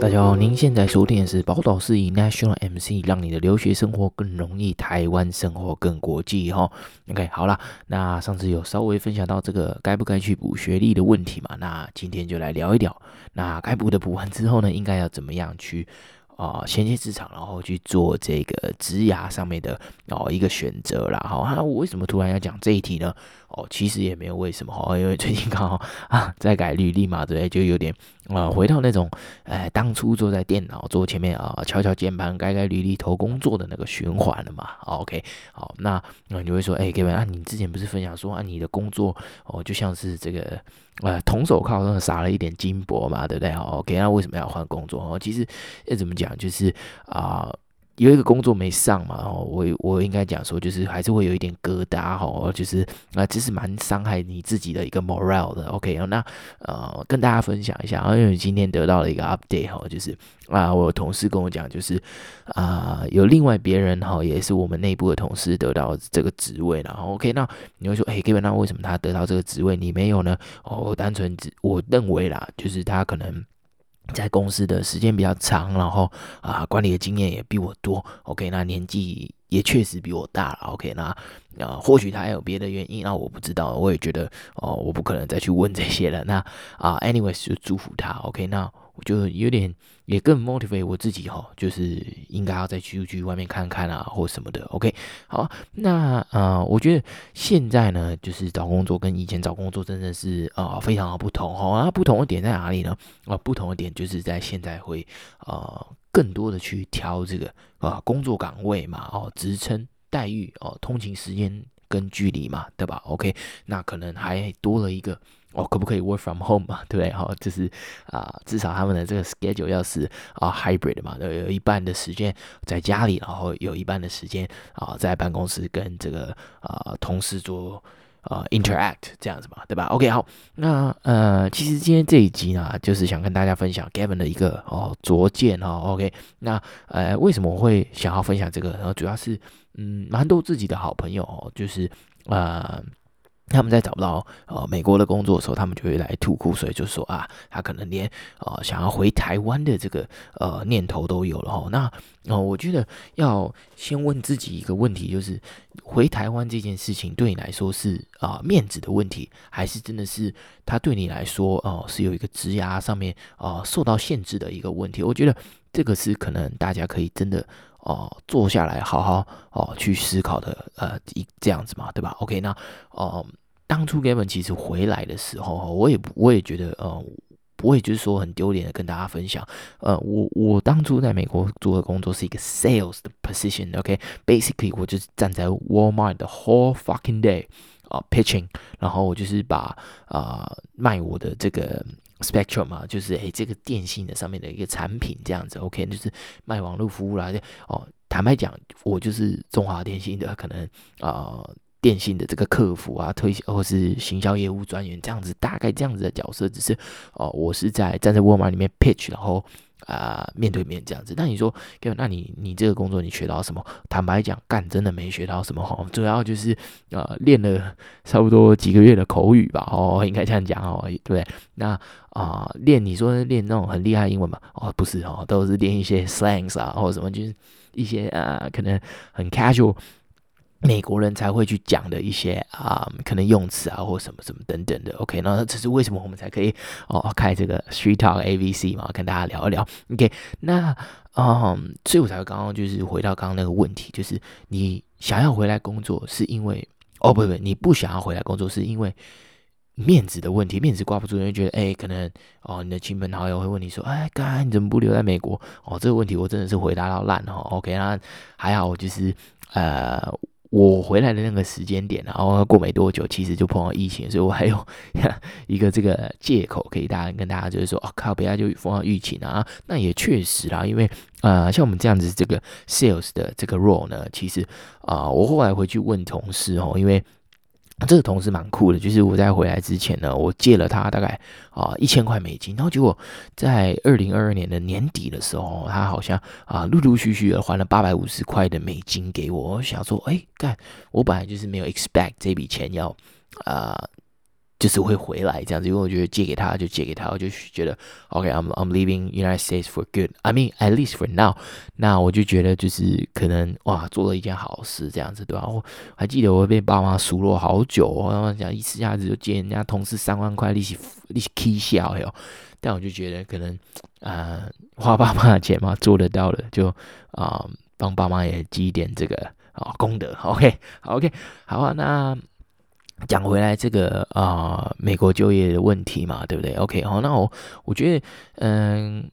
大家好，您现在收听的是宝岛司仪 National MC，让你的留学生活更容易，台湾生活更国际哈。OK，好了，那上次有稍微分享到这个该不该去补学历的问题嘛？那今天就来聊一聊，那该补的补完之后呢，应该要怎么样去？啊，衔接职场，然后去做这个职涯上面的哦一个选择啦。好，那我为什么突然要讲这一题呢？哦，其实也没有为什么哦，因为最近刚好啊在改履历嘛，对，就有点啊回到那种哎当初坐在电脑桌前面啊敲敲键盘改改履历投工作的那个循环了嘛。OK，好，那那你会说，哎，Kevin 啊，你之前不是分享说啊你的工作哦就像是这个。呃，铜手铐上撒了一点金箔嘛，对不对？好，OK，那为什么要换工作？哦，其实要怎么讲，就是啊。有一个工作没上嘛，哦，我我应该讲说，就是还是会有一点疙瘩，哦，就是啊，这是蛮伤害你自己的一个 morale 的，OK，那呃，跟大家分享一下，因为今天得到了一个 update 哈，就是啊，我同事跟我讲，就是啊，有另外别人哈，也是我们内部的同事得到这个职位了，OK，那你会说，哎，Kevin，那为什么他得到这个职位，你没有呢？哦，单纯只我认为啦，就是他可能。在公司的时间比较长，然后啊，管理的经验也比我多。OK，那年纪也确实比我大。OK，那啊，或许他还有别的原因，那我不知道。我也觉得哦，我不可能再去问这些了。那啊，anyways 就祝福他。OK，那。就有点也更 motivate 我自己哈，就是应该要再去去外面看看啊，或什么的。OK，好，那呃，我觉得现在呢，就是找工作跟以前找工作真的是啊、呃、非常的不同哈。那不同的点在哪里呢？啊、不同的点就是在现在会呃更多的去挑这个啊、工作岗位嘛，哦，职称、待遇哦，通勤时间跟距离嘛，对吧？OK，那可能还多了一个。哦，可不可以 work from home 嘛？对不对？好，就是啊、至少他们的这个 schedule 要是啊、hybrid 嘛，有有一半的时间在家里，然后有一半的时间啊、在办公室跟这个啊、同事做啊、interact 这样子嘛，对吧？OK，好，那呃，其实今天这一集呢，就是想跟大家分享 Gavin 的一个哦拙见哦，OK，那呃，为什么我会想要分享这个？然后主要是嗯，蛮多自己的好朋友哦，就是呃。他们在找不到呃美国的工作的时候，他们就会来吐苦水，就说啊，他可能连呃想要回台湾的这个呃念头都有了哈。那呃，我觉得要先问自己一个问题，就是回台湾这件事情对你来说是啊、呃、面子的问题，还是真的是他对你来说哦、是有一个职涯上面啊、呃、受到限制的一个问题？我觉得这个是可能大家可以真的哦、坐下来好好哦、去思考的呃一这样子嘛，对吧？OK，那哦。当初 Gavin 其实回来的时候，我也我也觉得，呃，不会就是说很丢脸的跟大家分享，呃，我我当初在美国做的工作是一个 sales 的 position，OK，basically、我就是站在 Walmart 的 whole fucking day 啊、pitching，然后我就是把啊、卖我的这个 Spectrum 嘛，就是诶这个电信的上面的一个产品这样子，OK，就是卖网络服务啦，哦，坦白讲，我就是中华电信的可能啊。电信的这个客服啊，推销或是行销业务专员这样子，大概这样子的角色，只是哦，我是在站在沃尔玛里面 pitch，然后啊、面对面这样子。那你说，那你你这个工作你学到什么？坦白讲，干真的没学到什么哈，主要就是呃练了差不多几个月的口语吧，哦，应该这样讲哦，对不对？那啊练、你说练那种很厉害英文嘛？哦，不是哦，都是练一些 slangs 啊，或者什么，就是一些啊、呃、可能很 casual。美国人才会去讲的一些啊、可能用词啊，或什么什么等等的。OK，那这是为什么我们才可以哦开这个 Street Talk ABC 嘛，跟大家聊一聊。OK，那嗯，所以我才会刚刚就是回到刚刚那个问题，就是你想要回来工作，是因为哦不不，你不想要回来工作，是因为面子的问题，面子挂不住，因为觉得哎，可能哦你的亲朋好友会问你说，哎，干你怎么不留在美国？哦，这个问题我真的是回答到烂哦。OK，那还好，就是呃。我回来的那个时间点，然后过没多久，其实就碰到疫情，所以我还有 一个这个借口可以大家跟大家就是说，哦靠，不要就碰到疫情啊，那也确实啦，因为呃，像我们这样子这个 sales 的这个 role 呢，其实啊、我后来回去问同事哦，因为这个同事蛮酷的，就是我在回来之前呢，我借了他大概啊一千块美金，然后结果在二零二二年的年底的时候，他好像啊陆陆续续的还了八百五十块的美金给我。我想说，哎，干，我本来就是没有 expect 这笔钱要啊。就是会回来这样子，因为我觉得借给他就借给他，我就觉得 OK，I'm I'm leaving United States for good. I mean at least for now。那我就觉得就是可能哇，做了一件好事这样子，对吧？我还记得我被爸妈数落好久，我他妈讲一次下子就借人家同事三万块利息利息 K 笑哟。但我就觉得可能啊、呃，花爸妈的钱嘛，做得到的就啊，帮、爸妈也积一点这个啊、功德。OK，好 OK，好啊，那。讲回来，这个啊、美国就业的问题嘛，对不对？OK，好，那我我觉得，嗯，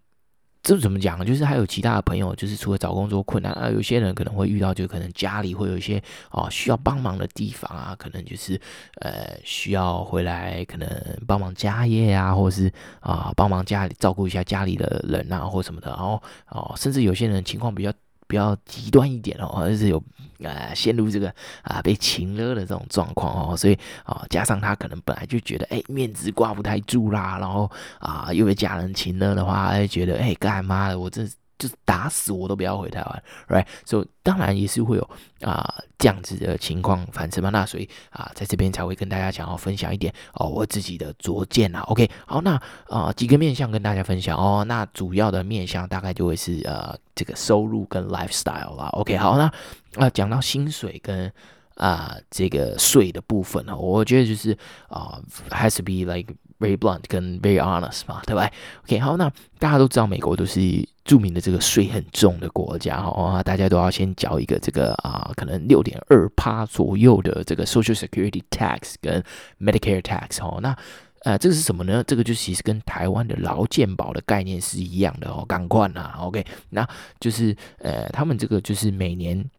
这怎么讲？就是还有其他的朋友，就是除了找工作困难啊，有些人可能会遇到，就可能家里会有一些啊、需要帮忙的地方啊，可能就是呃需要回来，可能帮忙家业啊，或者是啊、帮忙家里照顾一下家里的人啊，或什么的。然后哦、甚至有些人情况比较。比较极端一点哦，就是有呃陷入这个啊被情勒的这种状况哦，所以啊加上他可能本来就觉得哎面子挂不太住啦，然后啊又被家人情勒的话，哎觉得哎干妈的我这。就是打死我都不要回台湾，right？所以当然也是会有啊、这样子的情况发生嘛。那所以啊，在这边才会跟大家想要分享一点哦，我自己的拙见啊。OK，好，那啊、几个面向跟大家分享哦。那主要的面向大概就会是呃这个收入跟 lifestyle 啦。OK，好，那啊、讲到薪水跟啊、这个税的部分呢，我觉得就是啊、has to be like very blunt 跟 very honest 嘛，对吧？OK，好，那大家都知道美国都是。著名的这个税很重的国家哈，大家都要先缴一个这个啊，可能六点二趴左右的这个 Social Security Tax 跟 Medicare Tax 哈。那呃，这个是什么呢？这个就其实跟台湾的劳健保的概念是一样的哦，港冠呐，OK，那就是呃，他们这个就是每年，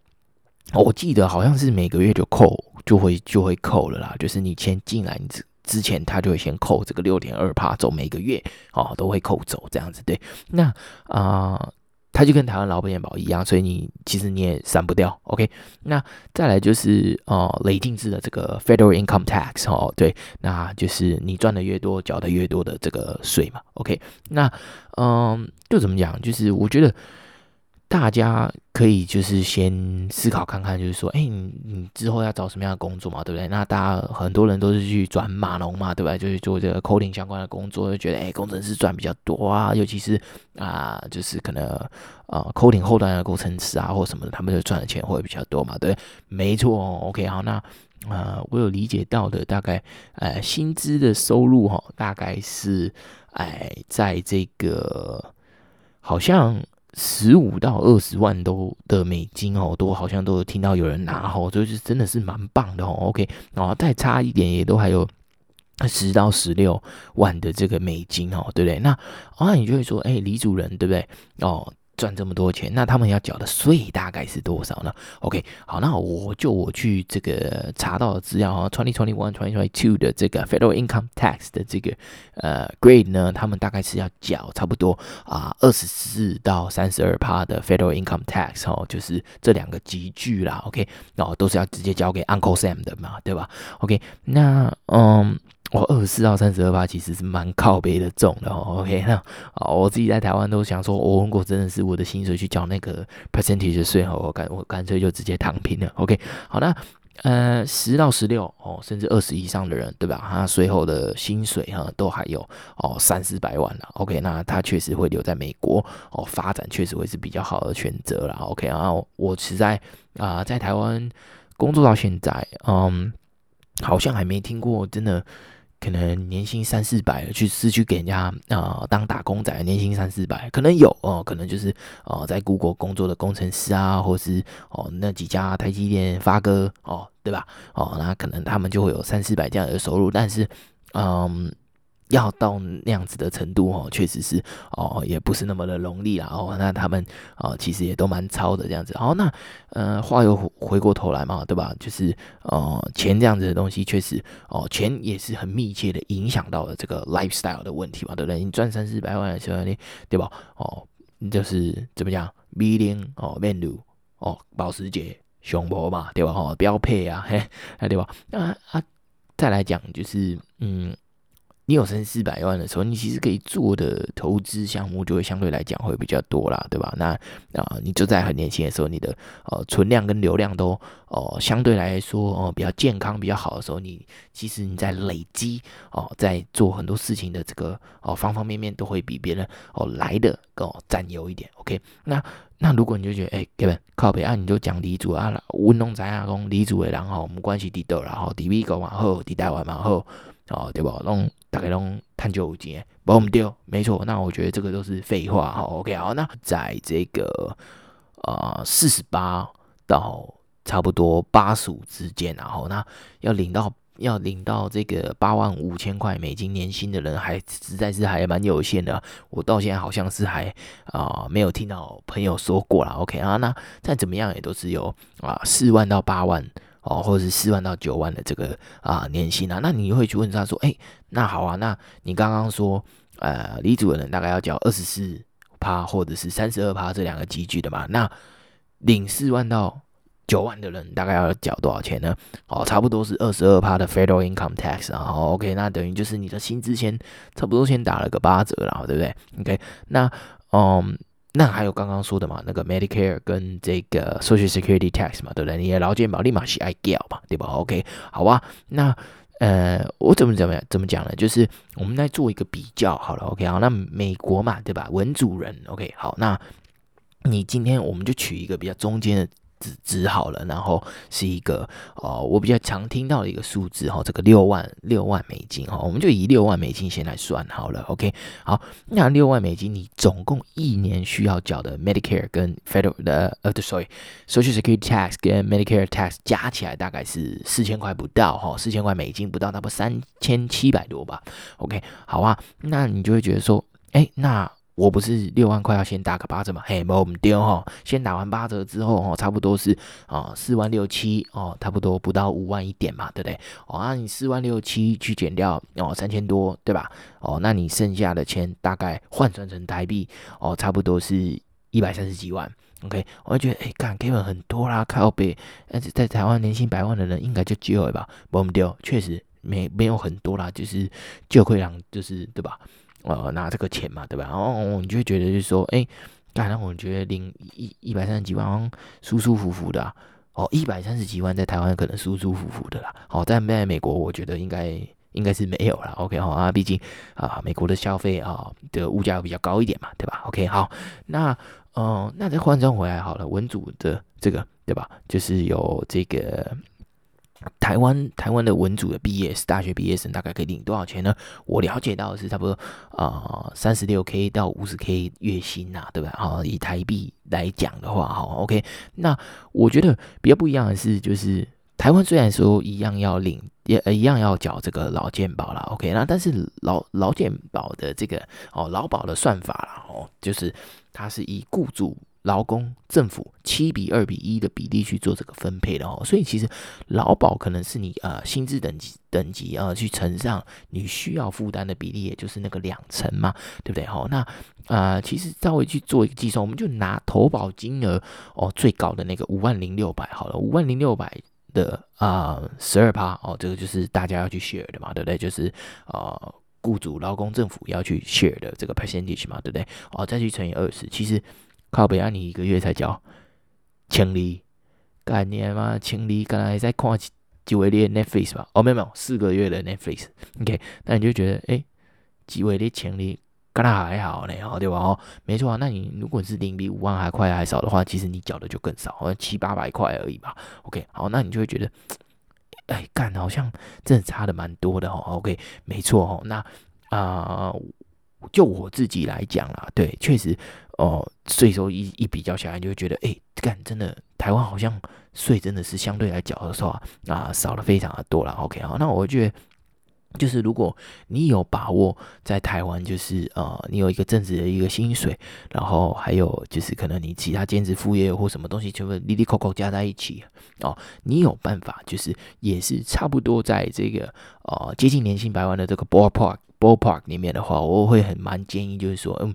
我记得好像是每个月就扣，就会就会扣了啦，就是你钱进来，你只。之前他就会先扣这个六点二趴走，每个月哦都会扣走这样子对。那啊、他就跟台湾劳健保一样，所以你其实你也删不掉。OK，那再来就是哦、呃、累进制的这个 Federal Income Tax 哦，对，那就是你赚的越多，缴的越多的这个税嘛。OK，那嗯、就怎么讲？就是我觉得。大家可以就是先思考看看，就是说，哎、你你之后要找什么样的工作嘛，对不对？那大家很多人都是去转码农嘛，对不对？就是做这个 coding 相关的工作，就觉得，哎、工程师赚比较多啊，尤其是啊，就是可能啊 coding 后端的工程师啊，或什么的，他们就赚的钱会比较多嘛，对，没错，OK，好，那呃，我有理解到的大概，呃，薪资的收入哈，大概是，哎，在这个好像。十五到二十万都的美金哦，都好像都听到有人拿哦，就是真的是蛮棒的哦。OK，然后再差一点也都还有十到十六万的这个美金哦，对不对？那啊，你就会说，哎，李主任，对不对？哦。赚这么多钱，那他们要缴的税大概是多少呢？OK，好，那我就我去这个查到的资料哈，twenty twenty one twenty twenty two 的这个 Federal Income Tax 的这个呃 grade 呢，他们大概是要缴差不多啊二十四到三十二趴的 Federal Income Tax 哦，就是这两个级距啦，OK，然后都是要直接交给 Uncle Sam 的嘛，对吧？OK，那嗯。我二十四到三十二趴其实是蛮靠背的重的哦。OK，那啊，我自己在台湾都想说，我如果真的是我的薪水去交那个 percentage 的税后，我干我干脆就直接躺平了。OK，好，那呃十到十六哦，甚至二十以上的人，对吧？他税后的薪水哈都还有哦三四百万了。OK，那他确实会留在美国哦发展，确实会是比较好的选择了。OK，然后我实在啊、在台湾工作到现在，嗯，好像还没听过真的。可能年薪三四百去是去给人家啊、当打工仔，年薪三四百可能有哦，可能就是哦、在硅谷工作的工程师啊，或是哦那几家台积电发哥哦，对吧？哦，那可能他们就会有三四百这样的收入，但是嗯。要到那样子的程度哦，确实是哦，也不是那么的容易啦哦。那他们哦，其实也都蛮操的这样子。哦，那呃，话又回过头来嘛，对吧？就是哦，钱这样子的东西，确实哦，钱也是很密切的影响到了这个 lifestyle 的问题嘛，对不对？你赚三四百万的时候，你对吧？哦，就是怎么讲，米林哦，面乳哦，保时捷、熊博嘛，对吧？哦，标配啊，嘿，对吧？啊啊。再来讲就是嗯。你有三四百万的时候，你其实可以做的投资项目就会相对来讲会比较多啦，对吧？那啊、你就在很年轻的时候，你的呃存量跟流量都哦、相对来说哦、比较健康、比较好的时候，你其实你在累积哦、在做很多事情的这个哦、方方面面都会比别人哦、来的更占优一点。OK，那那如果你就觉得哎，Kevin 靠北啊，你就讲李主啊，运动宅啊，讲李主的人哈，我们关系低的，然后底美国嘛好，底台湾嘛好。哦，对吧？弄大概弄探究五斤，不我们丢，没错。那我觉得这个都是废话。好，OK，好。那在这个呃四十八到差不多八十五之间，然后那要领到要领到这个八万五千块美金年薪的人，还实在是还蛮有限的。我到现在好像是还啊、没有听到朋友说过啦。OK 啊，那再怎么样也都是有啊四万到八万。哦，或者是四万到九万的这个啊年薪啊，那你会去问他说，哎、那好啊，那你刚刚说，呃，离组的人大概要缴二十四趴或者是三十二趴这两个积聚的嘛？那领四万到九万的人大概要缴多少钱呢？哦，差不多是二十二趴的 Federal Income Tax 啊。，OK，那等于就是你的薪资先差不多先打了个八折了，对不对？OK，那嗯。那还有刚刚说的嘛，那个 Medicare 跟这个 Social Security Tax 嘛，对不对？你的劳健保立马是爱缴嘛，对吧？OK，好吧。那呃，我怎么怎么怎么讲呢？就是我们来做一个比较好了。OK，好，那美国嘛，对吧？文主人，OK，好，那你今天我们就取一个比较中间的。只只好了，然后是一个哦，我比较常听到的一个数字哈，这个六万六万美金哈，我们就以六万美金先来算好了，OK，好，那六万美金你总共一年需要缴的 Medicare 跟 Federal 的呃，sorry，Social Security Tax 跟 Medicare Tax 加起来大概是四千块不到哈，四千块美金不到，差不三千七百多吧，OK，好啊，那你就会觉得说，哎，那。我不是六万块要先打个八折嘛？嘿，没我们丢哈，先打完八折之后哦，差不多是啊四万六七哦，差不多不到五万一点嘛，对不对？哦，那你四万六七去减掉哦三千多，对吧？哦，那你剩下的钱大概换算成台币哦，差不多是一百三十几万。OK，我觉得哎，干 Kevin 很多啦，靠北，但是在台湾年薪百万的人应该就只有吧？没我们丢，确实没没有很多啦，就是就会让就是对吧？呃，拿这个钱嘛，对吧？然后你就会觉得就是说，哎，当然我觉得领一一百三十几万，舒舒服服的。哦，一百三十几万在台湾可能舒舒服服的啦。好，在在美国，我觉得应该应该是没有啦。OK，好啊，毕竟啊，美国的消费啊的物价比较高一点嘛，对吧？OK，好，那呃，那再换算回来好了，文组的这个，对吧？就是有这个。台湾台湾的文组的毕业生，大学毕业生大概可以领多少钱呢？我了解到的是差不多啊三十六 K 到五十 K 月薪呐，对吧？好，以台币来讲的话，好，OK。那我觉得比较不一样的是，就是台湾虽然说一样要领，也一样要缴这个劳健保啦，OK。那但是劳劳健保的这个哦劳保的算法啦，哦，就是它是以雇主。劳工、政府七比二比一的比例去做这个分配的哦，所以其实劳保可能是你呃薪资等级等级啊、去乘上你需要负担的比例，也就是那个两成嘛，对不对？好，那啊、呃，其实稍微去做一个计算，我们就拿投保金额哦最高的那个五万零六百好了，五万零六百的啊十二趴哦，这个就是大家要去 share 的嘛，对不对？就是呃雇主、劳工、政府要去 share 的这个 percentage 嘛，对不对？哦，再去乘以二十，其实。靠北啊！你一个月才交千里，概念吗？千里刚才在看几几位的 Netflix 吧？哦，没有没有，四个月的 Netflix。OK，那你就觉得，哎，几位的千里，跟他还好呢，哦，对吧？哦，没错啊。那你如果是零比五万还快还少的话，其实你缴的就更少，好像七八百块而已吧。OK，好，那你就会觉得，哎，干，好像真的差的蛮多的哦。OK，没错哦。那啊、就我自己来讲啦，对，确实。哦，税收一一比较下来，就会觉得，哎，干真的，台湾好像税真的是相对来缴的时候啊，少了非常的多了。OK，好，那我觉得就是如果你有把握在台湾，就是呃，你有一个正职的一个薪水，然后还有就是可能你其他兼职副业或什么东西，全部哩哩扣扣加在一起哦，你有办法，就是也是差不多在这个呃接近年薪百万的这个 ballpark ballpark 里面的话，我会很蛮建议，就是说，嗯。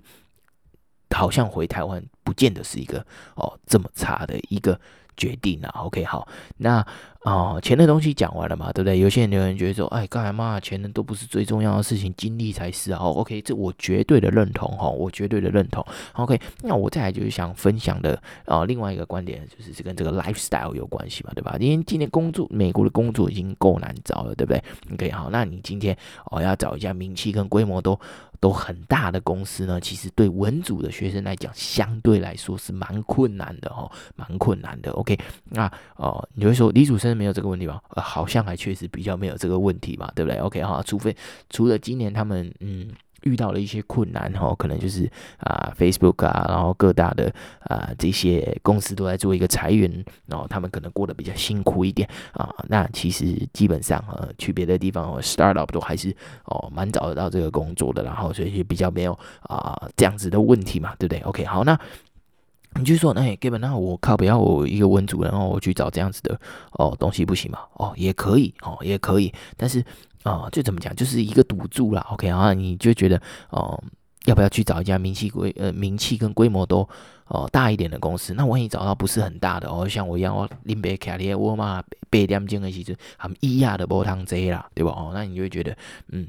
好像回台湾不见得是一个哦这么差的一个决定了。OK，好，那。哦，钱的东西讲完了嘛，对不对？有些人有人觉得说，哎，干什么？钱呢都不是最重要的事情，精力才是啊。哦，OK，这我绝对的认同哈，我绝对的认同。OK，那我再来就是想分享的啊、另外一个观点就是跟这个 lifestyle 有关系嘛，对吧？因为今天工作，美国的工作已经够难找了，对不对？OK，好，那你今天哦要找一家名气跟规模都。都很大的公司呢，其实对文组的学生来讲，相对来说是蛮困难的哦，蛮困难的。OK，那哦，你会说李祖生没有这个问题吧？呃，好像还确实比较没有这个问题嘛，对不对？OK 哈，除非除了今年他们嗯。遇到了一些困难哈，可能就是啊，Facebook 啊，然后各大的啊这些公司都在做一个裁员，然后他们可能过得比较辛苦一点啊。那其实基本上呃，去别的地方 startup 都还是哦蛮找得到这个工作的，然后所以就比较没有啊这样子的问题嘛，对不对？OK，好，那你就说，那基本上我靠，不要我一个文组，然后我去找这样子的哦东西不行吗？哦，也可以哦，也可以，但是。啊、哦，就怎么讲，就是一个赌注啦。OK 啊，你就觉得哦，要不要去找一家名气规呃名气跟规模都哦大一点的公司？那万一找到不是很大的哦，像我一样，我林北卡里沃嘛北点钟的时候，他们一亚的波汤贼啦，对吧？哦，那你就会觉得，嗯，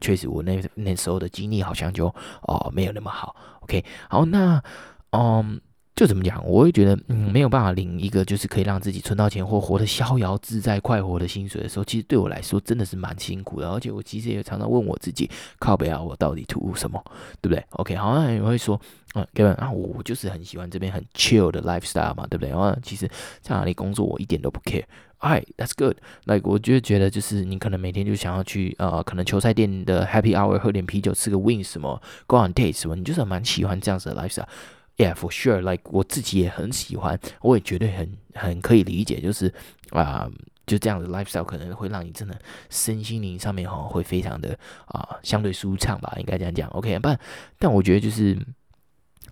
确实我那那时候的经历好像就哦没有那么好。OK，好，那嗯。就怎么讲，我会觉得，嗯，没有办法领一个就是可以让自己存到钱或活得逍遥自在、快活的薪水的时候，其实对我来说真的是蛮辛苦的。而且我其实也常常问我自己，靠北啊，我到底图什么，对不对？OK，好像也会说，嗯，Kevin 啊，我就是很喜欢这边很 chill 的 lifestyle 嘛，对不对？然后其实在哪里工作我一点都不 care。Alright，that's good。那我就觉得就是你可能每天就想要去呃，可能球赛店的 Happy Hour 喝点啤酒，吃个 wings 什么，Go on dates 什么，你就是蛮喜欢这样子的 lifestyle。Yeah, for sure. Like 我自己也很喜欢，我也绝对很很可以理解，就是啊、就这样的 lifestyle 可能会让你真的身心灵上面哈会非常的啊、相对舒畅吧，应该这样讲。OK，但但我觉得就是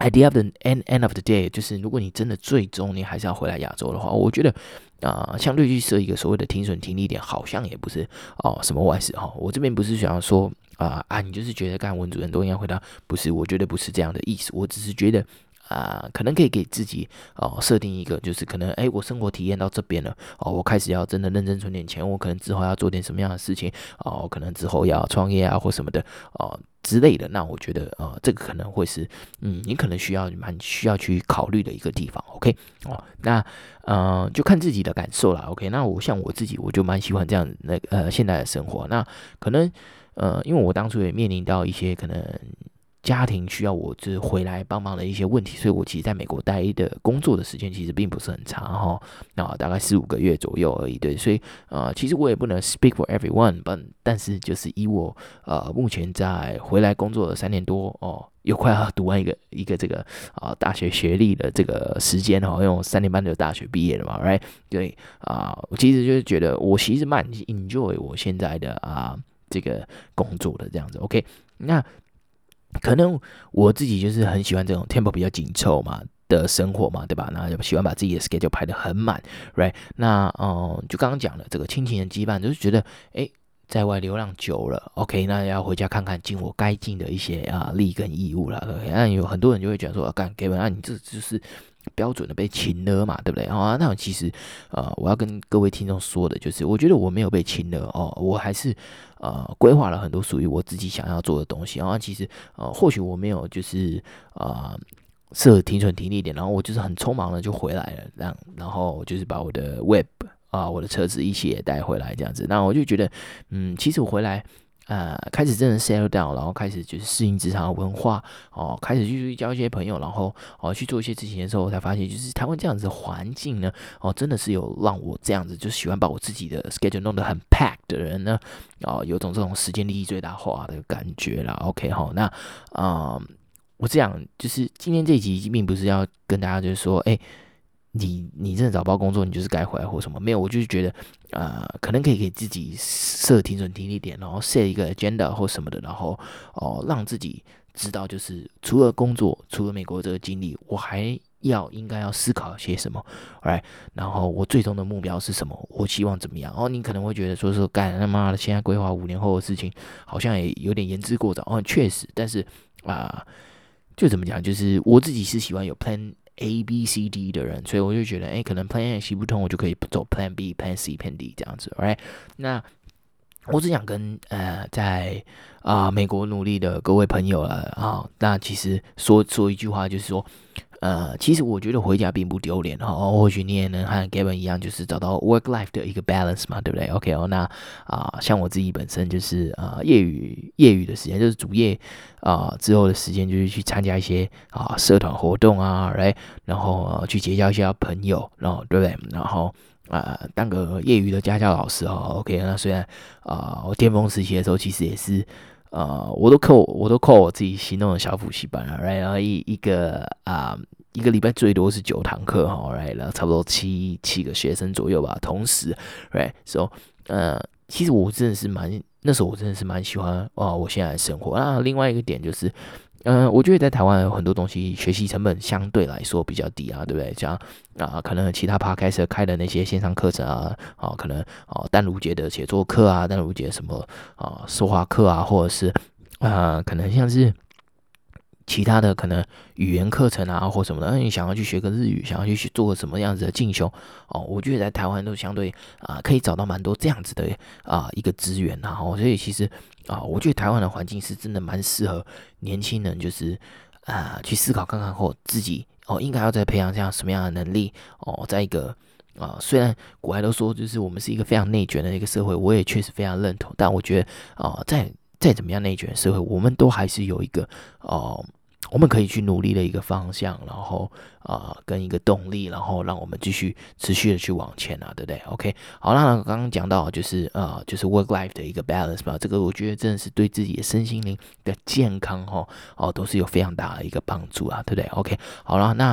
at the end end of the day，就是如果你真的最终你还是要回来亚洲的话，我觉得啊、相对去设一个所谓的停损停利点，好像也不是哦什么坏事哈。我这边不是想要说啊啊，你就是觉得干文主任都应该回答，不是，我觉得不是这样的意思，我只是觉得。啊、呃，可能可以给自己哦设定一个，就是可能哎，我生活体验到这边了哦，我开始要真的认真存点钱，我可能之后要做点什么样的事情哦，可能之后要创业啊或什么的哦之类的。那我觉得呃，这个可能会是嗯，你可能需要蛮需要去考虑的一个地方。OK 哦，那呃就看自己的感受了。OK，那我像我自己，我就蛮喜欢这样那呃现在的生活。那可能呃，因为我当初也面临到一些可能。家庭需要我就是回来帮忙的一些问题，所以我其实在美国待的工作的时间其实并不是很长哈，啊，大概四五个月左右而已。对，所以呃，其实我也不能 speak for everyone，但但是就是以我呃目前在回来工作的三年多哦，又快要读完一个一个这个啊、呃、大学学历的这个时间哈，因为我三年半就大学毕业了嘛，right？对啊、我其实就是觉得我其实蛮 enjoy 我现在的啊、这个工作的这样子。OK，那。可能我自己就是很喜欢这种 tempo 比较紧凑嘛的生活嘛，对吧？那就喜欢把自己的 schedule 排得很满，right？那嗯，就刚刚讲的这个亲情的羁绊，就是觉得哎，在外流浪久了，OK，那要回家看看，尽我该尽的一些啊利跟义务了。OK，那有很多人就会讲说，干，Kevin，你这就是。标准的被亲了嘛，对不对？啊，那其实，呃，我要跟各位听众说的就是，我觉得我没有被亲了哦，我还是呃规划了很多属于我自己想要做的东西。然后其实，呃，或许我没有就是呃设停损停利点，然后我就是很匆忙的就回来了，这样，然后就是把我的 Web 啊，我的车子一起也带回来这样子。那我就觉得，嗯，其实我回来。呃，开始真的 settle down，然后开始就是适应职场的文化哦，开始去交一些朋友，然后哦去做一些事情的时候，我才发现，就是台湾这样子的环境呢，哦，真的是有让我这样子就喜欢把我自己的 schedule 弄得很 packed 的人呢，哦，有种这种时间利益最大化的感觉啦。OK 哈，那啊、我这样就是今天这一集并不是要跟大家就是说，哎。你你真的找不到工作，你就是该回来或什么？没有，我就是觉得，呃，可能可以给自己设停损停利点，然后设一个 agenda 或什么的，然后哦、让自己知道，就是除了工作，除了美国这个经历，我还要应该要思考些什么，right？然后我最终的目标是什么？我希望怎么样？哦，你可能会觉得说说干他妈的，现在规划五年后的事情，好像也有点言之过早。哦，确实，但是啊。就怎么讲，就是我自己是喜欢有 plan A B C D 的人，所以我就觉得，哎，可能 Plan A 行不通，我就可以走 Plan B、Plan C、Plan D 这样子，right？那我只想跟呃，在啊、美国努力的各位朋友了啊，那其实说说一句话，就是说。呃，其实我觉得回家并不丢脸哈，或许你也能和 Gavin 一样，就是找到 work life 的一个 balance 嘛，对不对？OK 哦，那啊、像我自己本身就是啊、呃，业余业余的时间就是主业啊、之后的时间就是去参加一些啊、社团活动啊，来，然后、去结交一些朋友，然后对不对？然后啊、呃，当个业余的家教老师哈，OK，那虽然啊、我巅峰时期的时候其实也是。呃，我都扣，我都扣我自己心动的小补习班啊，right，然后一一个啊、一个礼拜最多是九堂课哈然后差不多七七个学生左右吧，同时，right，so，呃，其实我真的是蛮，那时候我真的是蛮喜欢啊、我现在的生活。那另外一个点就是。嗯、我觉得在台湾有很多东西学习成本相对来说比较低啊，对不对？像啊、可能其他 p 开始开的那些线上课程啊，啊、可能啊，淡如姐的写作课啊，单如姐什么啊、呃，说话课啊，或者是啊、可能像是。其他的可能语言课程啊，或什么的，那你想要去学个日语，想要去做个什么样子的进修哦，我觉得在台湾都相对啊、可以找到蛮多这样子的啊、一个资源然后，所以其实啊、我觉得台湾的环境是真的蛮适合年轻人，就是啊、去思考看看后自己哦，应该要再培养这样什么样的能力哦，在一个啊、虽然国外都说就是我们是一个非常内卷的一个社会，我也确实非常认同，但我觉得啊、在再怎么样内卷社会，我们都还是有一个哦、呃，我们可以去努力的一个方向，然后啊、呃，跟一个动力，然后让我们继续持续的去往前啊，对不对？OK，好，那刚刚讲到就是呃，就是 work life 的一个 balance 吧，这个我觉得真的是对自己的身心灵的健康哈哦，都是有非常大的一个帮助啊，对不对？OK，好了，那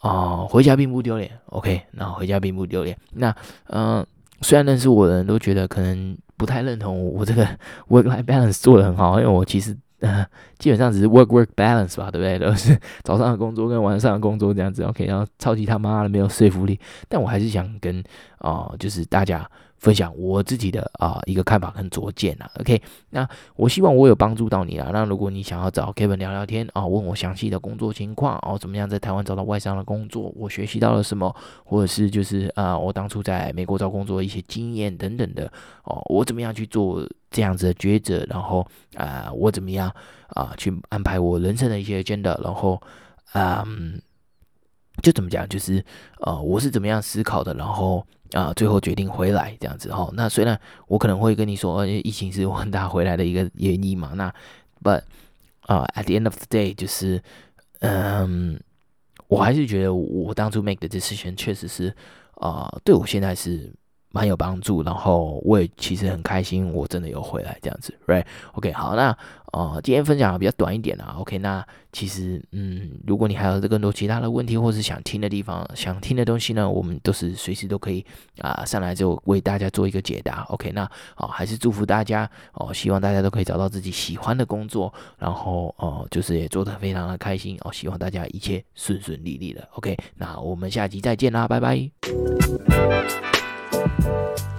啊、呃，回家并不丢脸，OK，那回家并不丢脸，那嗯、虽然认识我的人都觉得可能。不太认同我这个 work life balance 做的很好，因为我其实呃基本上只是 work work balance 吧，对不对？都是早上的工作跟晚上的工作这样子，OK，然后超级他妈的没有说服力，但我还是想跟啊、就是大家。分享我自己的啊、一个看法跟拙见啊，OK，那我希望我有帮助到你啦。那如果你想要找 Kevin 聊聊天啊，问我详细的工作情况哦，怎么样在台湾找到外商的工作，我学习到了什么，或者是就是啊、我当初在美国找工作的一些经验等等的哦，我怎么样去做这样子的抉择，然后啊、我怎么样啊、去安排我人生的一些 agenda，然后嗯。就怎么讲，就是呃，我是怎么样思考的，然后啊、最后决定回来这样子哈。那虽然我可能会跟你说，呃，疫情是很大回来的一个原因嘛。那，but 啊、呃，at the end of the day，就是嗯，我还是觉得我当初 make 的 decision 确实是啊、对我现在是。蛮有帮助，然后我也其实很开心，我真的有回来这样子，right？OK，、好，那呃，今天分享比较短一点啊，OK，那其实嗯，如果你还有更多其他的问题，或是想听的地方，想听的东西呢，我们都是随时都可以啊、上来就为大家做一个解答，OK，那啊、还是祝福大家哦、希望大家都可以找到自己喜欢的工作，然后哦、就是也做得非常的开心哦、希望大家一切顺顺利利的，OK，那我们下集再见啦，拜拜。Bye.